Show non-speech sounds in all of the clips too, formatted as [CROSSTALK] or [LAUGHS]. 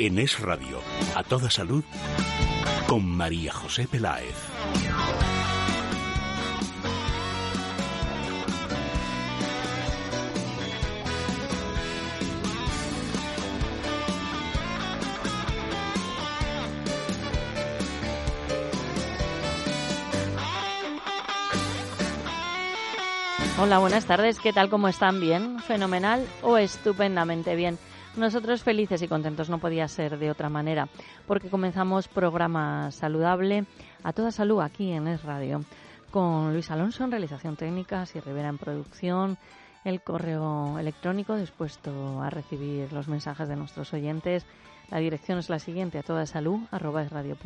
En Es Radio, a toda salud, con María José Peláez. Hola, buenas tardes. ¿Qué tal? ¿Cómo están? ¿Bien? ¿Fenomenal o estupendamente bien? Nosotros felices y contentos no podía ser de otra manera, porque comenzamos programa saludable a toda salud aquí en Es Radio, con Luis Alonso en realización técnica, y Rivera en producción, el correo electrónico dispuesto a recibir los mensajes de nuestros oyentes. La dirección es la siguiente, a toda salud, arroba es radio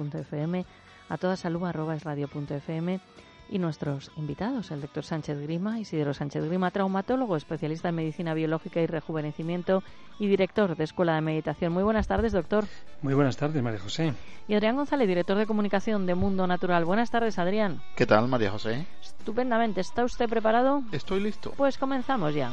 a toda salud, arroba es fm y nuestros invitados, el doctor Sánchez Grima, Isidro Sánchez Grima, traumatólogo, especialista en medicina biológica y rejuvenecimiento y director de Escuela de Meditación. Muy buenas tardes, doctor. Muy buenas tardes, María José. Y Adrián González, director de comunicación de Mundo Natural. Buenas tardes, Adrián. ¿Qué tal, María José? Estupendamente. ¿Está usted preparado? Estoy listo. Pues comenzamos ya.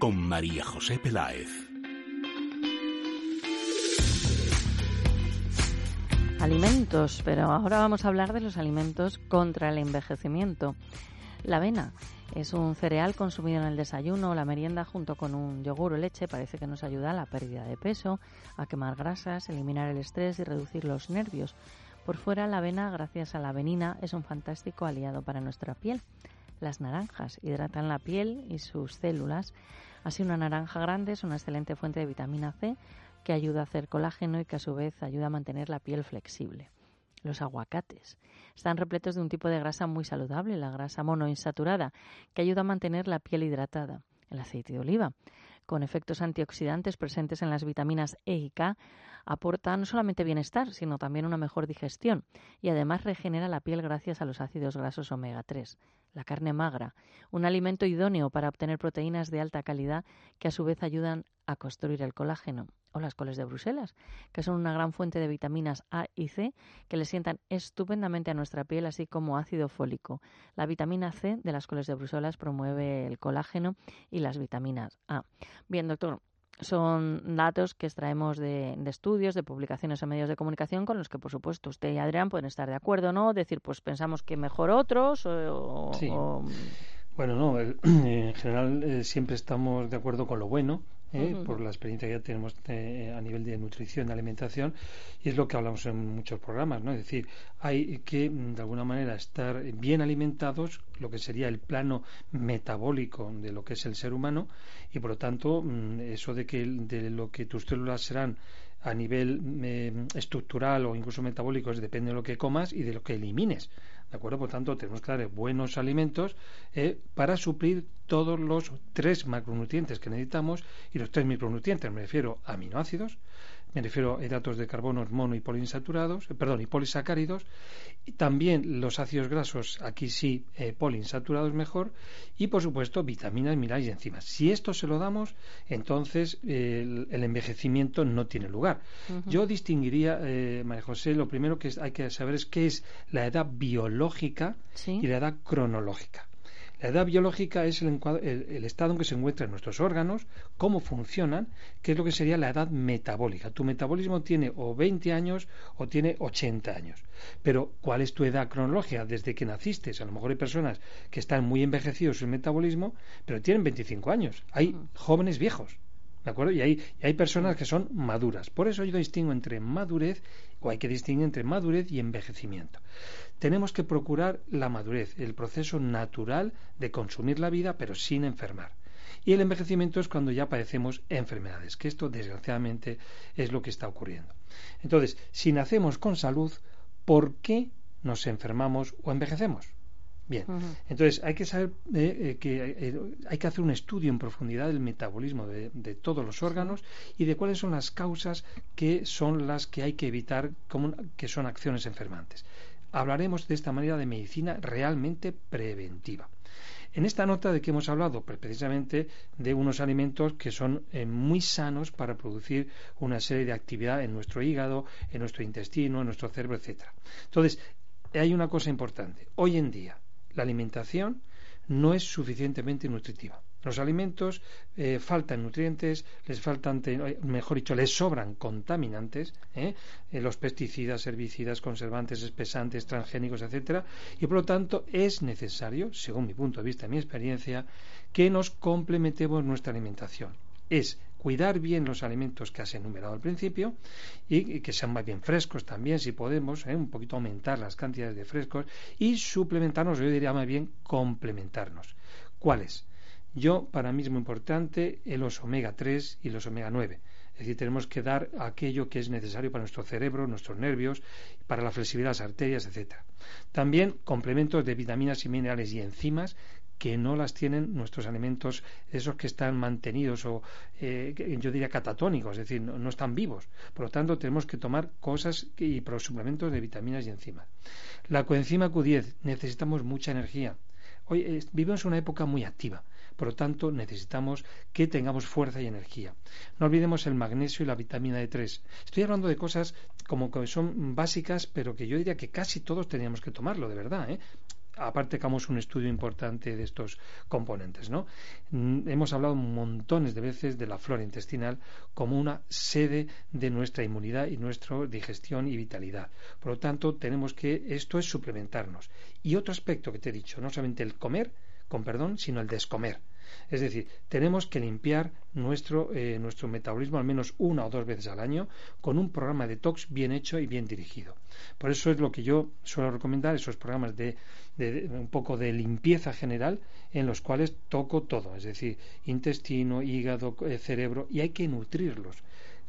con María José Peláez. Alimentos, pero ahora vamos a hablar de los alimentos contra el envejecimiento. La avena es un cereal consumido en el desayuno o la merienda junto con un yogur o leche. Parece que nos ayuda a la pérdida de peso, a quemar grasas, eliminar el estrés y reducir los nervios. Por fuera, la avena, gracias a la avenina, es un fantástico aliado para nuestra piel. Las naranjas hidratan la piel y sus células. Así una naranja grande es una excelente fuente de vitamina C que ayuda a hacer colágeno y que a su vez ayuda a mantener la piel flexible. Los aguacates están repletos de un tipo de grasa muy saludable, la grasa monoinsaturada, que ayuda a mantener la piel hidratada. El aceite de oliva, con efectos antioxidantes presentes en las vitaminas E y K, aporta no solamente bienestar, sino también una mejor digestión y además regenera la piel gracias a los ácidos grasos omega 3 la carne magra, un alimento idóneo para obtener proteínas de alta calidad que a su vez ayudan a construir el colágeno, o las coles de Bruselas, que son una gran fuente de vitaminas A y C que le sientan estupendamente a nuestra piel, así como ácido fólico. La vitamina C de las coles de Bruselas promueve el colágeno y las vitaminas A. Bien, doctor, son datos que extraemos de, estudios, de publicaciones en medios de comunicación con los que, por supuesto, usted y Adrián pueden estar de acuerdo, ¿no? Decir, pues pensamos que mejor otros o... Bueno, no, [CLEARS THROAT] en general eh, siempre estamos de acuerdo con lo bueno, ¿eh? por la experiencia que ya tenemos eh, a nivel de nutrición, de alimentación, y es lo que hablamos en muchos programas, ¿no? Es decir, hay que mm, de alguna manera estar bien alimentados, lo que sería el plano metabólico de lo que es el ser humano, y por lo tanto, mm, eso de que de lo que tus células serán a nivel estructural o incluso metabólico depende de lo que comas y de lo que elimines. ¿De acuerdo? Por tanto, tenemos que dar buenos alimentos eh, para suplir todos los tres macronutrientes que necesitamos y los tres micronutrientes, me refiero a aminoácidos, me refiero a hidratos de carbono mono y poliinsaturados, eh, perdón, y polisacáridos, y también los ácidos grasos, aquí sí, eh, poliinsaturados mejor, y por supuesto vitaminas, minerales y enzimas. Si esto se lo damos, entonces el, envejecimiento no tiene lugar. Yo distinguiría, eh, María José, lo primero que hay que saber es qué es la edad biológica y la edad cronológica. La edad biológica es el, estado en que se encuentran nuestros órganos, cómo funcionan, que es lo que sería la edad metabólica. Tu metabolismo tiene o 20 años o tiene 80 años. Pero, ¿cuál es tu edad cronológica? Desde que naciste. A lo mejor hay personas que están muy envejecidos su metabolismo, pero tienen 25 años. Hay jóvenes viejos. ¿De acuerdo? Y hay, y hay personas que son maduras. Por eso yo distingo entre madurez, o hay que distinguir entre madurez y envejecimiento tenemos que procurar la madurez, el proceso natural de consumir la vida pero sin enfermar. Y el envejecimiento es cuando ya padecemos enfermedades, que esto desgraciadamente es lo que está ocurriendo. Entonces, si nacemos con salud, ¿por qué nos enfermamos o envejecemos? Bien, entonces hay que saber eh, eh, que eh, hay que hacer un estudio en profundidad del metabolismo de, todos los órganos y de cuáles son las causas que son las que hay que evitar, como, que son acciones enfermantes. Hablaremos de esta manera de medicina realmente preventiva. En esta nota de que hemos hablado, pues precisamente de unos alimentos que son muy sanos para producir una serie de actividad en nuestro hígado, en nuestro intestino, en nuestro cerebro, etcétera. Entonces, hay una cosa importante. Hoy en día, la alimentación no es suficientemente nutritiva. Los alimentos eh, faltan nutrientes, les faltan, eh, mejor dicho, les sobran contaminantes, ¿eh? los pesticidas, herbicidas, conservantes, espesantes, transgénicos, etcétera, y por lo tanto es necesario, según mi punto de vista y mi experiencia, que nos complementemos nuestra alimentación. Es cuidar bien los alimentos que has enumerado al principio y, que sean más bien frescos también, si podemos, un poquito aumentar las cantidades de frescos y suplementarnos, yo diría más bien complementarnos. ¿Cuáles? Yo, para mí es muy importante los omega 3 y los omega 9. Es decir, tenemos que dar aquello que es necesario para nuestro cerebro, nuestros nervios, para la flexibilidad de las arterias, etc. También complementos de vitaminas y minerales y enzimas que no las tienen nuestros alimentos, esos que están mantenidos o eh, yo diría catatónicos, es decir, no, están vivos. Por lo tanto, tenemos que tomar cosas y suplementos de vitaminas y enzimas. La coenzima Q10, necesitamos mucha energía. Hoy vivimos una época muy activa. Por lo tanto, necesitamos que tengamos fuerza y energía. No olvidemos el magnesio y la vitamina D3. Estoy hablando de cosas como que son básicas, pero que yo diría que casi todos teníamos que tomarlo, de verdad. ¿eh? aparte hagamos un estudio importante de estos componentes. ¿no? Mm, hemos hablado montones de veces de la flora intestinal como una sede de nuestra inmunidad y nuestra digestión y vitalidad. Por lo tanto, tenemos que, esto es suplementarnos. Y otro aspecto que te he dicho, no solamente el comer, con perdón, sino el descomer. Es decir, tenemos que limpiar nuestro, eh, nuestro metabolismo al menos una o dos veces al año con un programa de detox bien hecho y bien dirigido. Por eso es lo que yo suelo recomendar, esos programas de, un poco de limpieza general en los cuales toco todo, es decir, intestino, hígado, eh, cerebro, y hay que nutrirlos.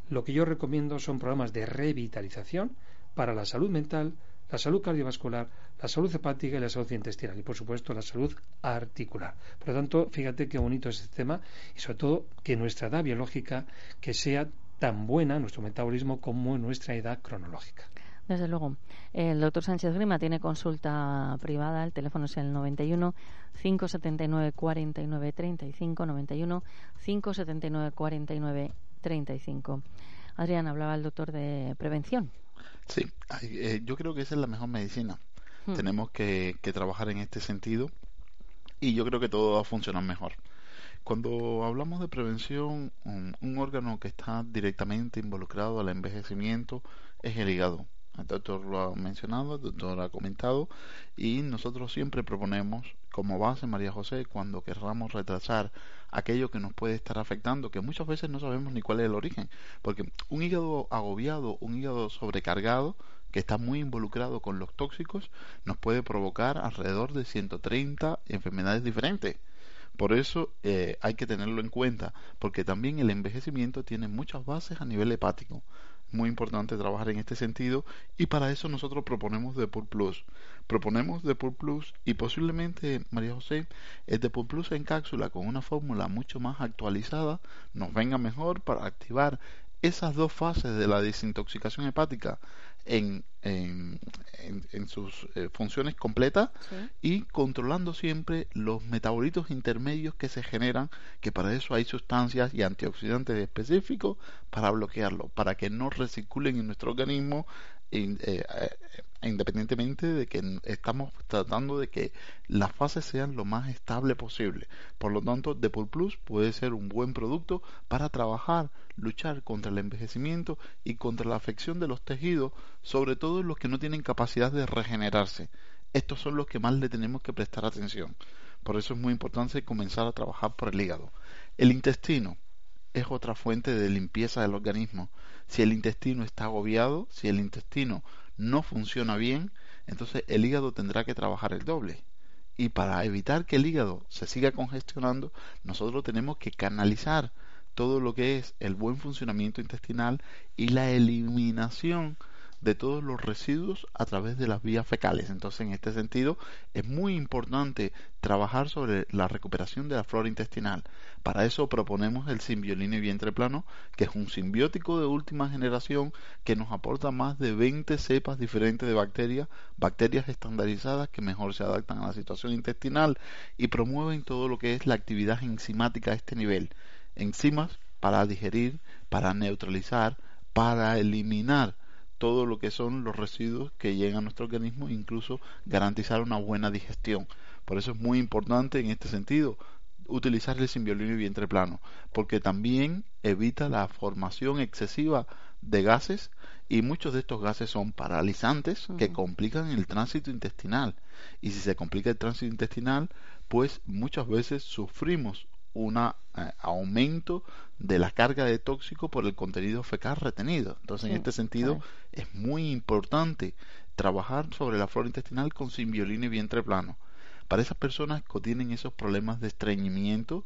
Lo que yo recomiendo son programas de revitalización para la salud mental, la salud cardiovascular, la salud hepática y la salud intestinal y por supuesto la salud articular. Por lo tanto, fíjate qué bonito es este tema y sobre todo que nuestra edad biológica que sea tan buena nuestro metabolismo como nuestra edad cronológica. Desde luego. El doctor Sánchez Grima tiene consulta privada. El teléfono es el 91 579 49 35 91 579 49 35. Adrián, hablaba el doctor de prevención. Sí, eh, yo creo que esa es la mejor medicina. Hmm. Tenemos que, trabajar en este sentido y yo creo que todo va a funcionar mejor. Cuando hablamos de prevención, un, órgano que está directamente involucrado al envejecimiento es el hígado. El doctor lo ha mencionado, el doctor ha comentado y nosotros siempre proponemos como base, María José, cuando querramos retrasar aquello que nos puede estar afectando, que muchas veces no sabemos ni cuál es el origen, porque un hígado agobiado, un hígado sobrecargado, que está muy involucrado con los tóxicos, nos puede provocar alrededor de 130 enfermedades diferentes. Por eso eh, hay que tenerlo en cuenta, porque también el envejecimiento tiene muchas bases a nivel hepático muy importante trabajar en este sentido y para eso nosotros proponemos Depur Plus. Proponemos Depur Plus y posiblemente, María José, el Depur Plus en cápsula con una fórmula mucho más actualizada nos venga mejor para activar esas dos fases de la desintoxicación hepática en, en, en, sus eh, funciones completas y controlando siempre los metabolitos intermedios que se generan, que para eso hay sustancias y antioxidantes específicos para bloquearlo, para que no recirculen en nuestro organismo eh, eh, independientemente de que estamos tratando de que las fases sean lo más estable posible. Por lo tanto, Depur Plus puede ser un buen producto para trabajar, luchar contra el envejecimiento y contra la afección de los tejidos, sobre todo los que no tienen capacidad de regenerarse. Estos son los que más le tenemos que prestar atención. Por eso es muy importante comenzar a trabajar por el hígado. El intestino es otra fuente de limpieza del organismo. Si el intestino está agobiado, si el intestino no funciona bien, entonces el hígado tendrá que trabajar el doble. Y para evitar que el hígado se siga congestionando, nosotros tenemos que canalizar todo lo que es el buen funcionamiento intestinal y la eliminación de todos los residuos a través de las vías fecales. Entonces, en este sentido, es muy importante trabajar sobre la recuperación de la flora intestinal. Para eso proponemos el Simbioline vientre plano, que es un simbiótico de última generación que nos aporta más de 20 cepas diferentes de bacterias, bacterias estandarizadas que mejor se adaptan a la situación intestinal y promueven todo lo que es la actividad enzimática a este nivel. Enzimas para digerir, para neutralizar, para eliminar todo lo que son los residuos que llegan a nuestro organismo, incluso garantizar una buena digestión. Por eso es muy importante en este sentido utilizar el simbiolino y vientre plano, porque también evita la formación excesiva de gases y muchos de estos gases son paralizantes que complican el tránsito intestinal. Y si se complica el tránsito intestinal, pues muchas veces sufrimos un eh, aumento de la carga de tóxico por el contenido fecal retenido. Entonces, en este sentido, es muy importante trabajar sobre la flora intestinal con simbiolina y vientre plano. Para esas personas que tienen esos problemas de estreñimiento,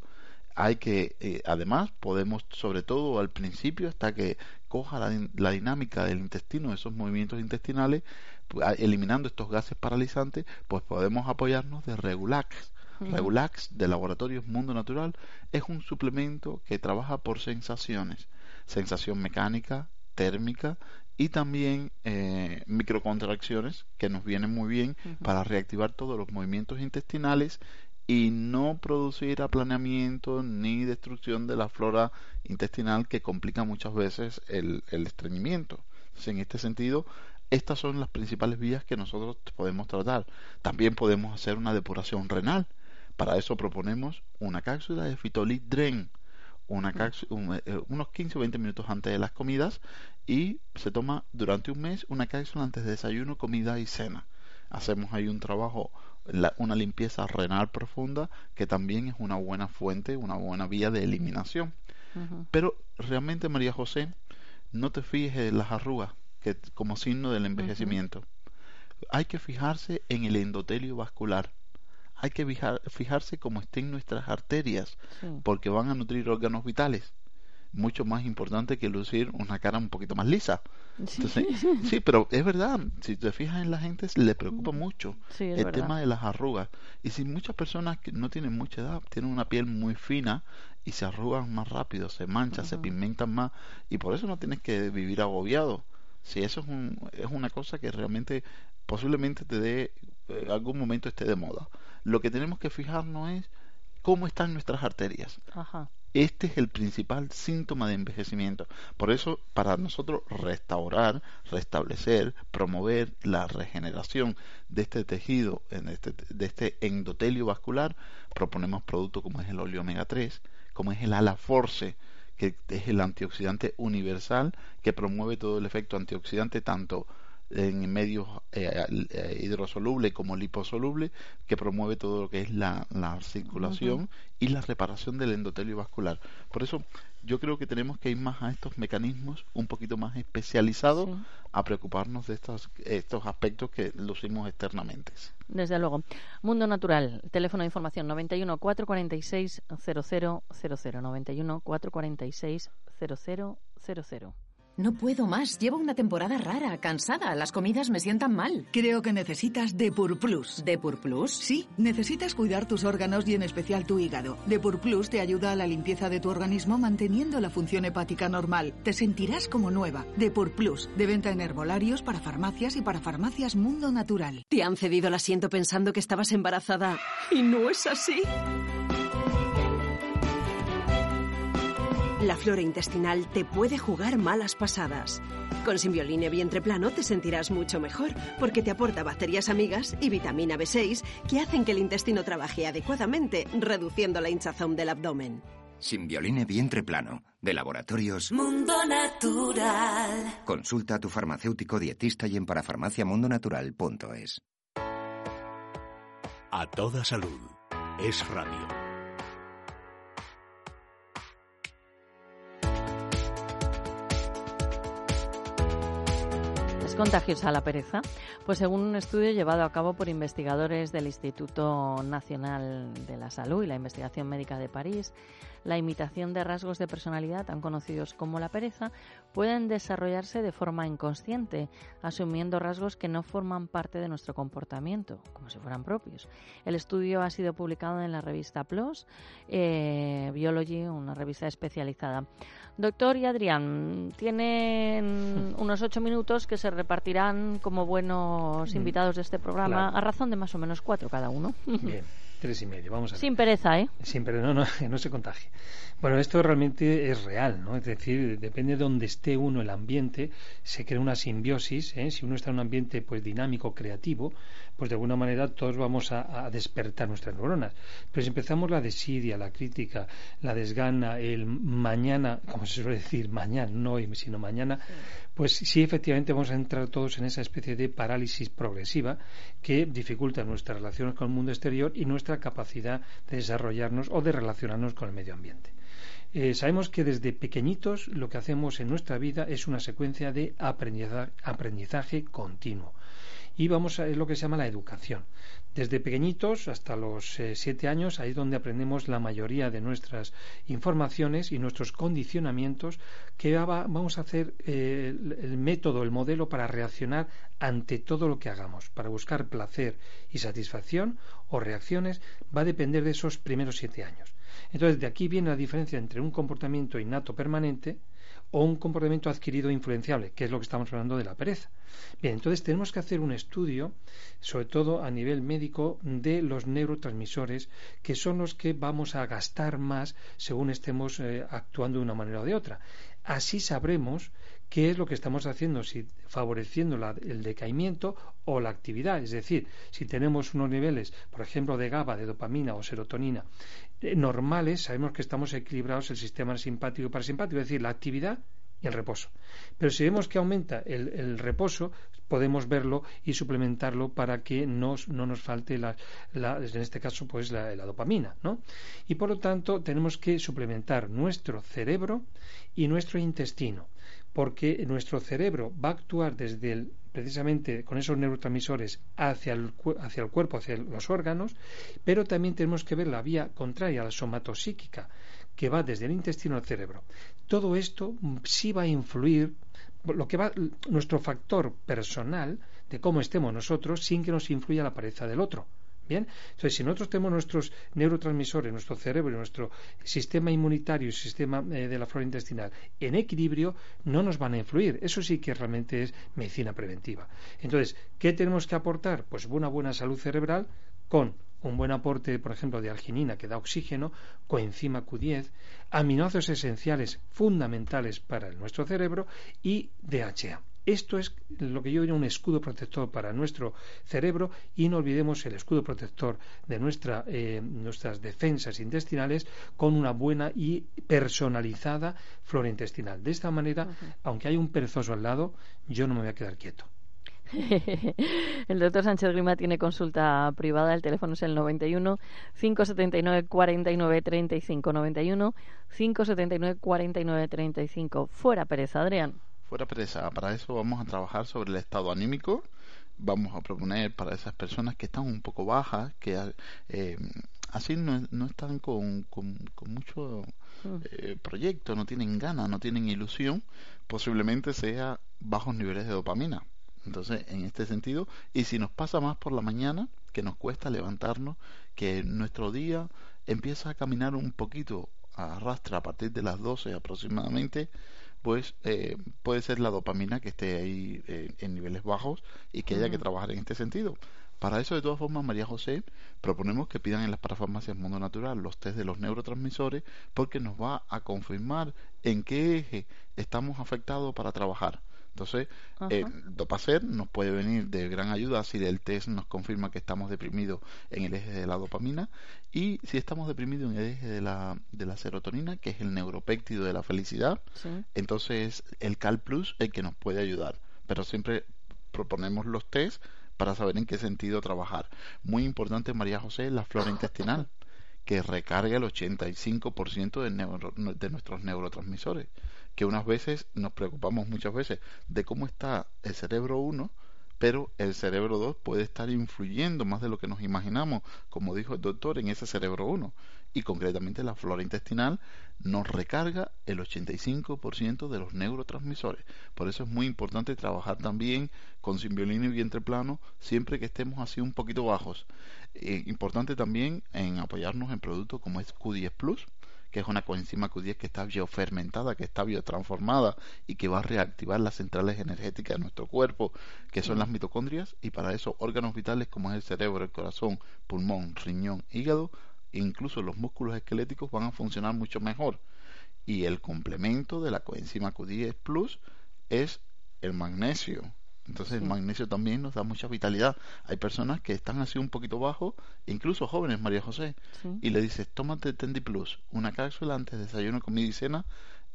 hay que, eh, además, podemos, sobre todo al principio, hasta que coja la, la dinámica del intestino, esos movimientos intestinales, pues, eliminando estos gases paralizantes, pues podemos apoyarnos de Regulax. Regulax de Laboratorios Mundo Natural es un suplemento que trabaja por sensaciones, sensación mecánica, térmica y también eh, microcontracciones que nos vienen muy bien para reactivar todos los movimientos intestinales y no producir aplaneamiento ni destrucción de la flora intestinal que complica muchas veces el, el estreñimiento. en este sentido, estas son las principales vías que nosotros podemos tratar. También podemos hacer una depuración renal para eso proponemos una cápsula de Fitolit Dren, una cápsula, eh, unos 15 o 20 minutos antes de las comidas y se toma durante un mes una cápsula antes de desayuno, comida y cena. Hacemos ahí un trabajo, una limpieza renal profunda que también es una buena fuente, una buena vía de eliminación. Pero realmente, María José, no te fijes en las arrugas que, como signo del envejecimiento. Hay que fijarse en el endotelio vascular hay que fijarse cómo estén nuestras arterias, porque van a nutrir órganos vitales. Mucho más importante que lucir una cara un poquito más lisa. Sí, pero es verdad, si te fijas en la gente, le preocupa mucho el tema de las arrugas. Y si muchas personas que no tienen mucha edad tienen una piel muy fina y se arrugan más rápido, se manchan, se pigmentan más, y por eso no tienes que vivir agobiado. Si eso es, un, es una cosa que realmente posiblemente te dé, en algún momento esté de moda lo que tenemos que fijarnos es cómo están nuestras arterias. Este es el principal síntoma de envejecimiento. Por eso, para nosotros restaurar, restablecer, promover la regeneración de este tejido, este, de este endotelio vascular, proponemos productos como es el óleo omega 3, como es el Alaforce, que es el antioxidante universal que promueve todo el efecto antioxidante tanto en medios eh, eh, hidrosoluble como liposoluble que promueve todo lo que es la, circulación y la reparación del endotelio vascular. Por eso yo creo que tenemos que ir más a estos mecanismos un poquito más especializados a preocuparnos de estos, estos aspectos que lucimos externamente. Desde luego. Mundo Natural, teléfono de información 91 446 0000 91 446 0000. No puedo más. Llevo una temporada rara, cansada. Las comidas me sientan mal. Creo que necesitas Depur Plus. ¿Depur Plus? Sí, necesitas cuidar tus órganos y en especial tu hígado. Depur Plus te ayuda a la limpieza de tu organismo manteniendo la función hepática normal. Te sentirás como nueva. Depur Plus, de venta en herbolarios para farmacias y para farmacias Mundo Natural. ¿Te han cedido el asiento pensando que estabas embarazada y no es así? La flora intestinal te puede jugar malas pasadas. Con Simbioline Vientre Plano te sentirás mucho mejor porque te aporta bacterias amigas y vitamina B6 que hacen que el intestino trabaje adecuadamente, reduciendo la hinchazón del abdomen. Simbioline Vientre Plano, de Laboratorios Mundo Natural. Consulta a tu farmacéutico dietista y en parafarmaciamundonatural.es. A toda salud. Es radio. ¿Es contagiosa la pereza? Pues según un estudio llevado a cabo por investigadores del Instituto Nacional de la Salud y la Investigación Médica de París, la imitación de rasgos de personalidad tan conocidos como la pereza pueden desarrollarse de forma inconsciente, asumiendo rasgos que no forman parte de nuestro comportamiento, como si fueran propios. El estudio ha sido publicado en la revista PLOS eh, Biology, una revista especializada. Doctor y Adrián, tienen [LAUGHS] unos ocho minutos que se repartirán como buenos mm. invitados de este programa a razón de más o menos cuatro cada uno. Bien. Tres y medio, vamos a ver. Sin pereza, ¿eh? Sin pereza, no, no, [LAUGHS] no se contagie. Bueno, esto realmente es real, ¿no? Es decir, depende de donde esté uno el ambiente, se crea una simbiosis, ¿eh? Si uno está en un ambiente pues dinámico, creativo, pues de alguna manera todos vamos a, despertar nuestras neuronas. Pero si empezamos la desidia, la crítica, la desgana, el mañana, como se suele decir, mañana, no hoy, sino mañana, pues sí, efectivamente vamos a entrar todos en esa especie de parálisis progresiva que dificulta nuestras relaciones con el mundo exterior y nuestra capacidad de desarrollarnos o de relacionarnos con el medio ambiente. Eh, sabemos que desde pequeñitos lo que hacemos en nuestra vida es una secuencia de aprendizaje continuo y vamos a es lo que se llama la educación. Desde pequeñitos hasta los eh, siete años, ahí es donde aprendemos la mayoría de nuestras informaciones y nuestros condicionamientos, que vamos a hacer eh, el, método, el modelo para reaccionar ante todo lo que hagamos, para buscar placer y satisfacción o reacciones, va a depender de esos primeros siete años. Entonces, de aquí viene la diferencia entre un comportamiento innato permanente, o un comportamiento adquirido influenciable, que es lo que estamos hablando de la pereza. Bien, entonces tenemos que hacer un estudio, sobre todo a nivel médico, de los neurotransmisores, que son los que vamos a gastar más según estemos eh, actuando de una manera o de otra. Así sabremos qué es lo que estamos haciendo, si favoreciendo el decaimiento o la actividad. Es decir, si tenemos unos niveles, por ejemplo, de GABA, de dopamina o serotonina normales, sabemos que estamos equilibrados el sistema simpático y parasimpático, es decir, la actividad y el reposo. Pero si vemos que aumenta el, reposo, podemos verlo y suplementarlo para que no nos falte, la, en este caso, pues la, la, dopamina, ¿no? Y por lo tanto, tenemos que suplementar nuestro cerebro y nuestro intestino porque nuestro cerebro va a actuar desde el, precisamente con esos neurotransmisores hacia el, hacia el cuerpo, hacia los órganos, pero también tenemos que ver la vía contraria, la somatosíquica, que va desde el intestino al cerebro. Todo esto sí va a influir, lo que va, nuestro factor personal de cómo estemos nosotros sin que nos influya la pareja del otro. Bien, entonces si nosotros tenemos nuestros neurotransmisores, nuestro cerebro y nuestro sistema inmunitario y sistema eh, de la flora intestinal en equilibrio, no nos van a influir. Eso sí que realmente es medicina preventiva. Entonces, ¿qué tenemos que aportar? Pues una buena salud cerebral con un buen aporte, por ejemplo, de arginina que da oxígeno, coenzima Q10, aminoácidos esenciales fundamentales para nuestro cerebro y DHA. Esto es lo que yo diría un escudo protector para nuestro cerebro y no olvidemos el escudo protector de nuestra, eh, nuestras defensas intestinales con una buena y personalizada flora intestinal. De esta manera, aunque hay un perezoso al lado, yo no me voy a quedar quieto. [LAUGHS] el doctor Sánchez Grima tiene consulta privada. El teléfono es el 91 579 49 35 91 579 49 35. Fuera pereza, Adrián fuera pereza. Para eso vamos a trabajar sobre el estado anímico. Vamos a proponer para esas personas que están un poco bajas, que eh, así no, no, están con, con, mucho mm. eh, proyecto, no tienen ganas, no tienen ilusión, posiblemente sea bajos niveles de dopamina. Entonces, en este sentido, y si nos pasa más por la mañana, que nos cuesta levantarnos, que nuestro día empieza a caminar un poquito, arrastra a partir de las 12 aproximadamente, pues eh, puede ser la dopamina que esté ahí eh, en niveles bajos y que haya que trabajar en este sentido. Para eso, de todas formas, María José, proponemos que pidan en las parafarmacias Mundo Natural los test de los neurotransmisores porque nos va a confirmar en qué eje estamos afectados para trabajar. Entonces, eh, Dopacer nos puede venir de gran ayuda si el test nos confirma que estamos deprimidos en el eje de la dopamina y si estamos deprimidos en el eje de la, de la serotonina, que es el neuropéptido de la felicidad, entonces el Cal Plus el que nos puede ayudar. Pero siempre proponemos los test para saber en qué sentido trabajar. Muy importante, María José, la flora intestinal, [LAUGHS] que recarga el 85% de, de nuestros neurotransmisores que unas veces nos preocupamos muchas veces de cómo está el cerebro 1, pero el cerebro 2 puede estar influyendo más de lo que nos imaginamos, como dijo el doctor, en ese cerebro 1. Y concretamente la flora intestinal nos recarga el 85% de los neurotransmisores. Por eso es muy importante trabajar también con simbiolina y vientre plano siempre que estemos así un poquito bajos. Eh, importante también en apoyarnos en productos como es Q10 Plus, que es una coenzima Q10 que está biofermentada, que está biotransformada y que va a reactivar las centrales energéticas de nuestro cuerpo, que son las mitocondrias, y para eso órganos vitales como es el cerebro, el corazón, pulmón, riñón, hígado, e incluso los músculos esqueléticos van a funcionar mucho mejor. Y el complemento de la coenzima Q10 Plus es el magnesio, entonces el magnesio también nos da mucha vitalidad. Hay personas que están así un poquito bajo, incluso jóvenes, María José, y le dices, tómate Tendi Plus, una cápsula antes de desayuno, comida y cena,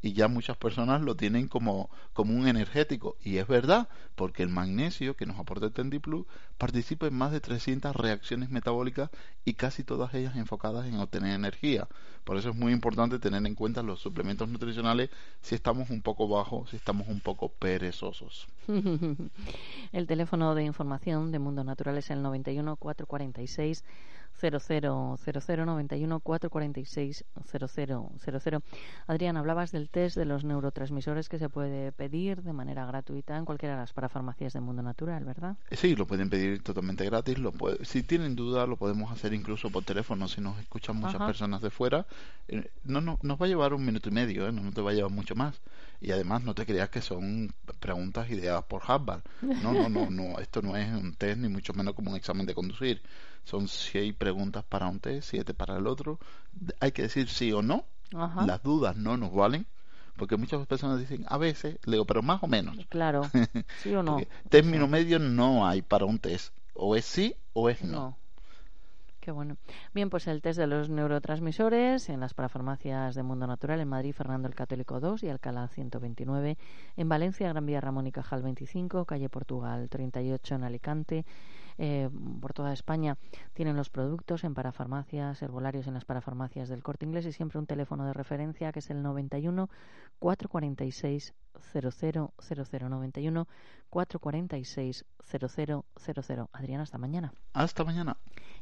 y ya muchas personas lo tienen como, como un energético. Y es verdad, porque el magnesio que nos aporta el Tendiplu participa en más de 300 reacciones metabólicas y casi todas ellas enfocadas en obtener energía. Por eso es muy importante tener en cuenta los suplementos nutricionales si estamos un poco bajos, si estamos un poco perezosos. [LAUGHS] el teléfono de información de Mundo Natural es el 91 446 000091 446 0000. Adrián, hablabas del test de los neurotransmisores que se puede pedir de manera gratuita en cualquiera de las parafarmacias de Mundo Natural, ¿verdad? Sí, lo pueden pedir totalmente gratis. Lo si tienen duda, lo podemos hacer incluso por teléfono. Si nos escuchan muchas personas de fuera, eh, no, no, nos va a llevar un minuto y medio, ¿eh? no, te va a llevar mucho más. Y además, no te creas que son preguntas ideadas por Harvard. No, no, no, no. Esto no es un test, ni mucho menos como un examen de conducir son seis preguntas para un test, siete para el otro. Hay que decir sí o no. Las dudas no nos valen. Porque muchas personas dicen, a veces, le digo, pero más o menos. Claro, [LAUGHS] sí o no. término medio no hay para un test. O es sí o es no. Qué bueno. Bien, pues el test de los neurotransmisores en las parafarmacias de Mundo Natural en Madrid, Fernando el Católico 2 y Alcalá 129. En Valencia, Gran Vía Ramón y Cajal 25, calle Portugal 38 en Alicante. Eh, por toda España tienen los productos en parafarmacias, herbolarios en las parafarmacias del Corte Inglés y siempre un teléfono de referencia que es el 91 446 000091 446 0000. Adriana, hasta mañana. Hasta mañana.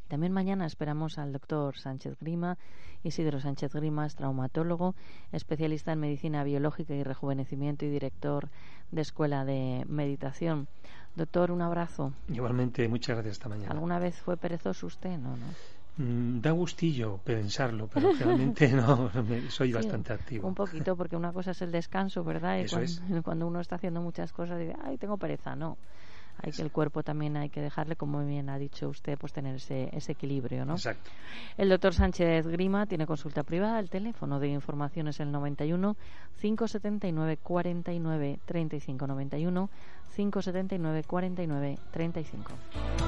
Y también mañana esperamos al doctor Sánchez Grima. Isidro Sánchez Grima es traumatólogo, especialista en medicina biológica y rejuvenecimiento y director de Escuela de Meditación. Doctor, un abrazo. Igualmente, muchas gracias esta mañana. ¿Alguna vez fue perezoso usted? No, no. Mm, da gustillo pensarlo, pero [LAUGHS] realmente no, soy bastante activo. Un poquito, porque una cosa es el descanso, ¿verdad? Y cuando, [LAUGHS] cuando, uno está haciendo muchas cosas, dice, ay, tengo pereza. No, hay que el cuerpo también hay que dejarle, como bien ha dicho usted, pues tener ese, ese equilibrio, ¿no? Exacto. El doctor Sánchez Grima tiene consulta privada, el teléfono de información es el 91 579 49 35 91 579 49 35.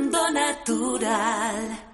Mundo Natural.